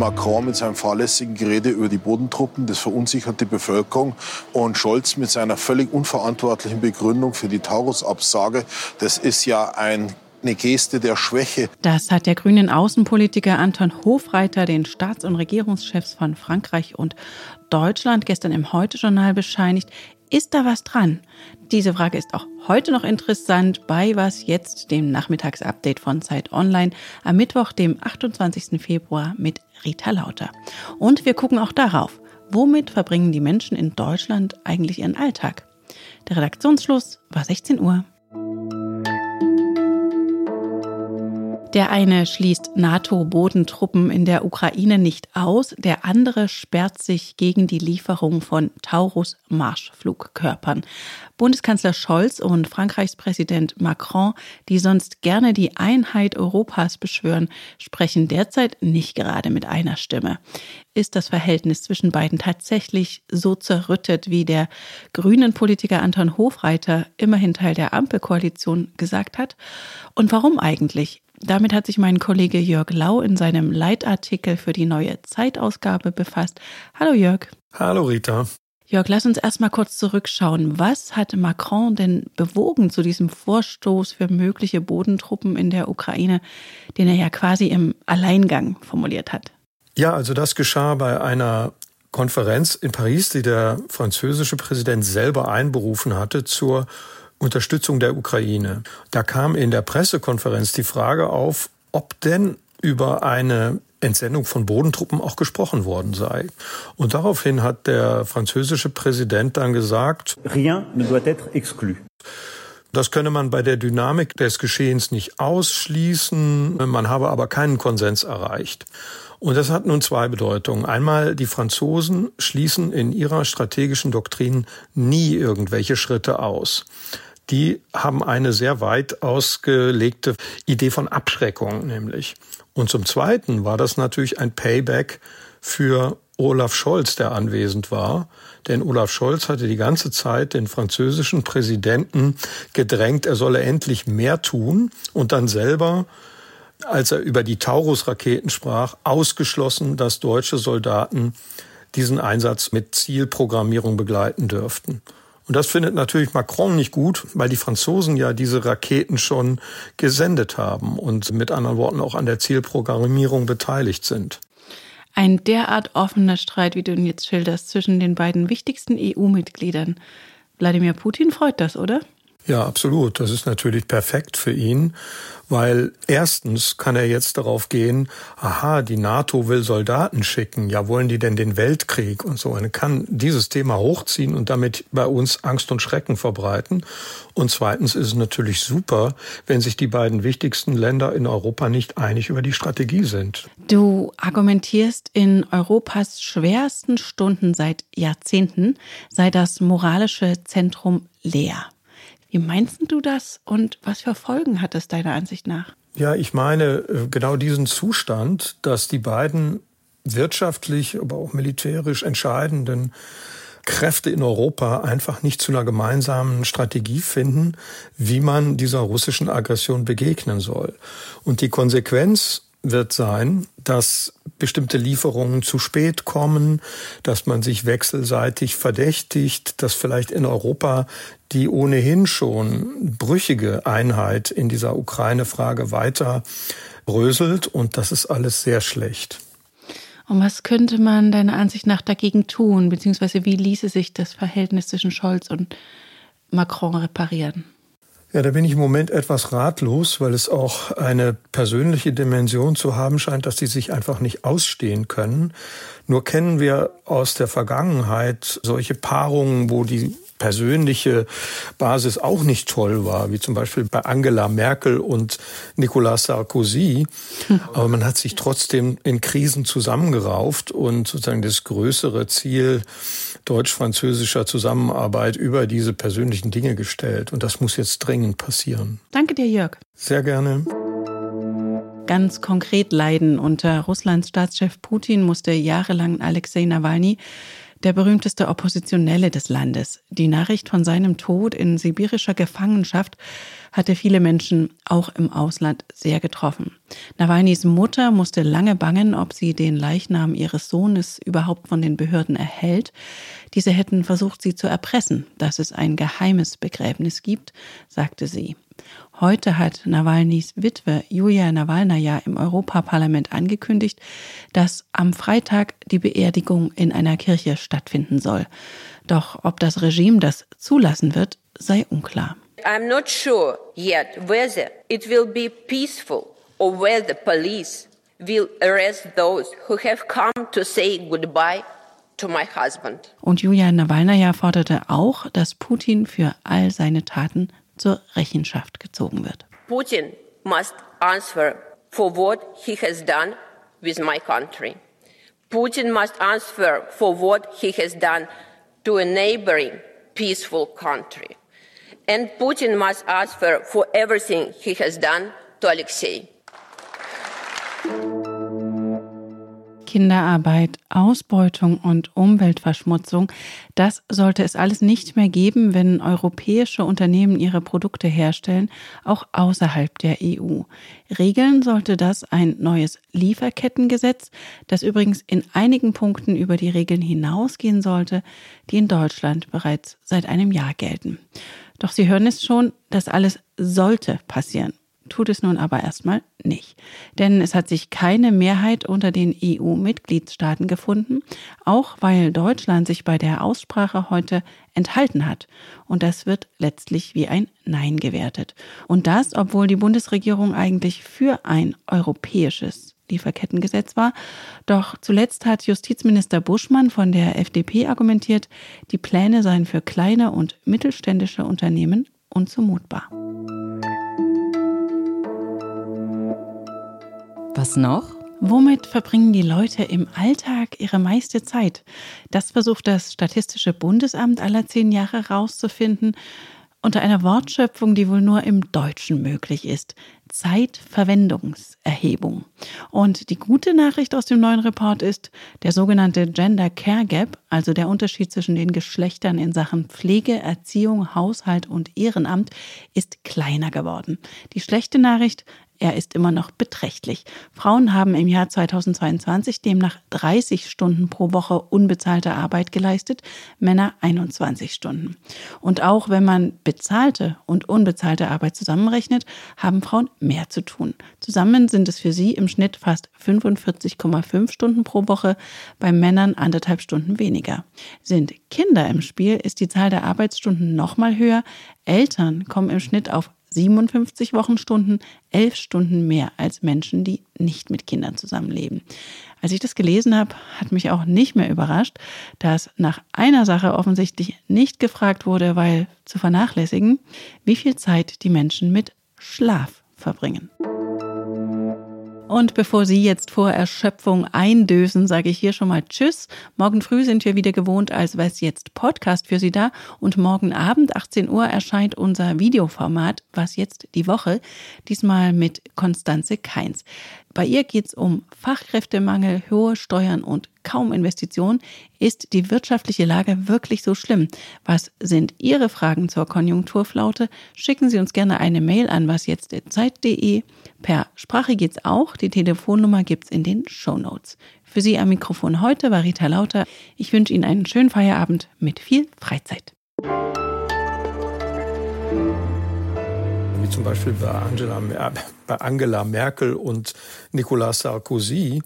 Macron mit seinem fahrlässigen Gerede über die Bodentruppen, das verunsichert die Bevölkerung. Und Scholz mit seiner völlig unverantwortlichen Begründung für die Taurus-Absage, das ist ja ein eine Geste der Schwäche. Das hat der grünen Außenpolitiker Anton Hofreiter den Staats- und Regierungschefs von Frankreich und Deutschland gestern im Heute-Journal bescheinigt. Ist da was dran? Diese Frage ist auch heute noch interessant bei Was jetzt, dem Nachmittagsupdate von Zeit Online am Mittwoch, dem 28. Februar mit Rita Lauter. Und wir gucken auch darauf, womit verbringen die Menschen in Deutschland eigentlich ihren Alltag? Der Redaktionsschluss war 16 Uhr. Der eine schließt NATO-Bodentruppen in der Ukraine nicht aus, der andere sperrt sich gegen die Lieferung von Taurus-Marschflugkörpern. Bundeskanzler Scholz und Frankreichs Präsident Macron, die sonst gerne die Einheit Europas beschwören, sprechen derzeit nicht gerade mit einer Stimme. Ist das Verhältnis zwischen beiden tatsächlich so zerrüttet, wie der grünen Politiker Anton Hofreiter, immerhin Teil der Ampelkoalition, gesagt hat? Und warum eigentlich? Damit hat sich mein Kollege Jörg Lau in seinem Leitartikel für die neue Zeitausgabe befasst. Hallo Jörg. Hallo Rita. Jörg, lass uns erstmal kurz zurückschauen. Was hat Macron denn bewogen zu diesem Vorstoß für mögliche Bodentruppen in der Ukraine, den er ja quasi im Alleingang formuliert hat? Ja, also das geschah bei einer Konferenz in Paris, die der französische Präsident selber einberufen hatte zur Unterstützung der Ukraine. Da kam in der Pressekonferenz die Frage auf, ob denn über eine Entsendung von Bodentruppen auch gesprochen worden sei. Und daraufhin hat der französische Präsident dann gesagt, Rien ne doit être exclu. Das könne man bei der Dynamik des Geschehens nicht ausschließen, man habe aber keinen Konsens erreicht. Und das hat nun zwei Bedeutungen. Einmal, die Franzosen schließen in ihrer strategischen Doktrin nie irgendwelche Schritte aus die haben eine sehr weit ausgelegte Idee von Abschreckung nämlich. Und zum Zweiten war das natürlich ein Payback für Olaf Scholz, der anwesend war. Denn Olaf Scholz hatte die ganze Zeit den französischen Präsidenten gedrängt, er solle endlich mehr tun und dann selber, als er über die Taurus-Raketen sprach, ausgeschlossen, dass deutsche Soldaten diesen Einsatz mit Zielprogrammierung begleiten dürften. Und das findet natürlich Macron nicht gut, weil die Franzosen ja diese Raketen schon gesendet haben und mit anderen Worten auch an der Zielprogrammierung beteiligt sind. Ein derart offener Streit, wie du ihn jetzt schilderst, zwischen den beiden wichtigsten EU-Mitgliedern. Wladimir Putin freut das, oder? Ja, absolut. Das ist natürlich perfekt für ihn, weil erstens kann er jetzt darauf gehen, aha, die NATO will Soldaten schicken, ja, wollen die denn den Weltkrieg und so. Er kann dieses Thema hochziehen und damit bei uns Angst und Schrecken verbreiten. Und zweitens ist es natürlich super, wenn sich die beiden wichtigsten Länder in Europa nicht einig über die Strategie sind. Du argumentierst, in Europas schwersten Stunden seit Jahrzehnten sei das moralische Zentrum leer. Wie meinst du das und was für Folgen hat das deiner Ansicht nach? Ja, ich meine äh, genau diesen Zustand, dass die beiden wirtschaftlich, aber auch militärisch entscheidenden Kräfte in Europa einfach nicht zu einer gemeinsamen Strategie finden, wie man dieser russischen Aggression begegnen soll. Und die Konsequenz wird sein, dass bestimmte Lieferungen zu spät kommen, dass man sich wechselseitig verdächtigt, dass vielleicht in Europa die ohnehin schon brüchige Einheit in dieser Ukraine-Frage weiter bröselt und das ist alles sehr schlecht. Und was könnte man deiner Ansicht nach dagegen tun, beziehungsweise wie ließe sich das Verhältnis zwischen Scholz und Macron reparieren? Ja, da bin ich im Moment etwas ratlos, weil es auch eine persönliche Dimension zu haben scheint, dass die sich einfach nicht ausstehen können. Nur kennen wir aus der Vergangenheit solche Paarungen, wo die persönliche Basis auch nicht toll war, wie zum Beispiel bei Angela Merkel und Nicolas Sarkozy. Aber man hat sich trotzdem in Krisen zusammengerauft und sozusagen das größere Ziel deutsch-französischer Zusammenarbeit über diese persönlichen Dinge gestellt. Und das muss jetzt dringend passieren. Danke dir, Jörg. Sehr gerne. Ganz konkret leiden unter Russlands Staatschef Putin musste jahrelang Alexei Nawalny der berühmteste Oppositionelle des Landes. Die Nachricht von seinem Tod in sibirischer Gefangenschaft hatte viele Menschen auch im Ausland sehr getroffen. Nawalnys Mutter musste lange bangen, ob sie den Leichnam ihres Sohnes überhaupt von den Behörden erhält. Diese hätten versucht, sie zu erpressen, dass es ein geheimes Begräbnis gibt, sagte sie. Heute hat Nawalnys Witwe Julia Nawalnaja im Europaparlament angekündigt, dass am Freitag die Beerdigung in einer Kirche stattfinden soll. Doch ob das Regime das zulassen wird, sei unklar. I'm not sure yet whether it will be peaceful or whether police will arrest those who have come to say goodbye to my husband. Und Julia Nawalnaja forderte auch, dass Putin für all seine Taten zur Rechenschaft gezogen wird. Putin must answer for what he has done with my country. Putin must answer for what he has done to a neighboring peaceful country. And Putin must answer for everything he has done to Alexei. Kinderarbeit, Ausbeutung und Umweltverschmutzung, das sollte es alles nicht mehr geben, wenn europäische Unternehmen ihre Produkte herstellen, auch außerhalb der EU. Regeln sollte das ein neues Lieferkettengesetz, das übrigens in einigen Punkten über die Regeln hinausgehen sollte, die in Deutschland bereits seit einem Jahr gelten. Doch Sie hören es schon, das alles sollte passieren tut es nun aber erstmal nicht. Denn es hat sich keine Mehrheit unter den EU-Mitgliedstaaten gefunden, auch weil Deutschland sich bei der Aussprache heute enthalten hat. Und das wird letztlich wie ein Nein gewertet. Und das, obwohl die Bundesregierung eigentlich für ein europäisches Lieferkettengesetz war. Doch zuletzt hat Justizminister Buschmann von der FDP argumentiert, die Pläne seien für kleine und mittelständische Unternehmen unzumutbar. Was noch? Womit verbringen die Leute im Alltag ihre meiste Zeit? Das versucht das Statistische Bundesamt aller zehn Jahre herauszufinden, unter einer Wortschöpfung, die wohl nur im Deutschen möglich ist. Zeitverwendungserhebung. Und die gute Nachricht aus dem neuen Report ist, der sogenannte Gender Care Gap, also der Unterschied zwischen den Geschlechtern in Sachen Pflege, Erziehung, Haushalt und Ehrenamt, ist kleiner geworden. Die schlechte Nachricht, er ist immer noch beträchtlich. Frauen haben im Jahr 2022 demnach 30 Stunden pro Woche unbezahlte Arbeit geleistet, Männer 21 Stunden. Und auch wenn man bezahlte und unbezahlte Arbeit zusammenrechnet, haben Frauen mehr zu tun. Zusammen sind es für sie im Schnitt fast 45,5 Stunden pro Woche, bei Männern anderthalb Stunden weniger. Sind Kinder im Spiel, ist die Zahl der Arbeitsstunden nochmal höher. Eltern kommen im Schnitt auf 57 Wochenstunden, 11 Stunden mehr als Menschen, die nicht mit Kindern zusammenleben. Als ich das gelesen habe, hat mich auch nicht mehr überrascht, dass nach einer Sache offensichtlich nicht gefragt wurde, weil zu vernachlässigen, wie viel Zeit die Menschen mit Schlaf verbringen. Und bevor Sie jetzt vor Erschöpfung eindösen, sage ich hier schon mal Tschüss. Morgen früh sind wir wieder gewohnt als Was jetzt Podcast für Sie da. Und morgen Abend, 18 Uhr, erscheint unser Videoformat Was jetzt die Woche. Diesmal mit Konstanze Keins. Bei ihr geht es um Fachkräftemangel, hohe Steuern und kaum Investitionen. Ist die wirtschaftliche Lage wirklich so schlimm? Was sind Ihre Fragen zur Konjunkturflaute? Schicken Sie uns gerne eine Mail an wasjetzt.zeit.de. Per Sprache geht's auch. Die Telefonnummer gibt's in den Show Notes. Für Sie am Mikrofon heute war Rita Lauter. Ich wünsche Ihnen einen schönen Feierabend mit viel Freizeit. wie zum Beispiel bei Angela, bei Angela Merkel und Nicolas Sarkozy,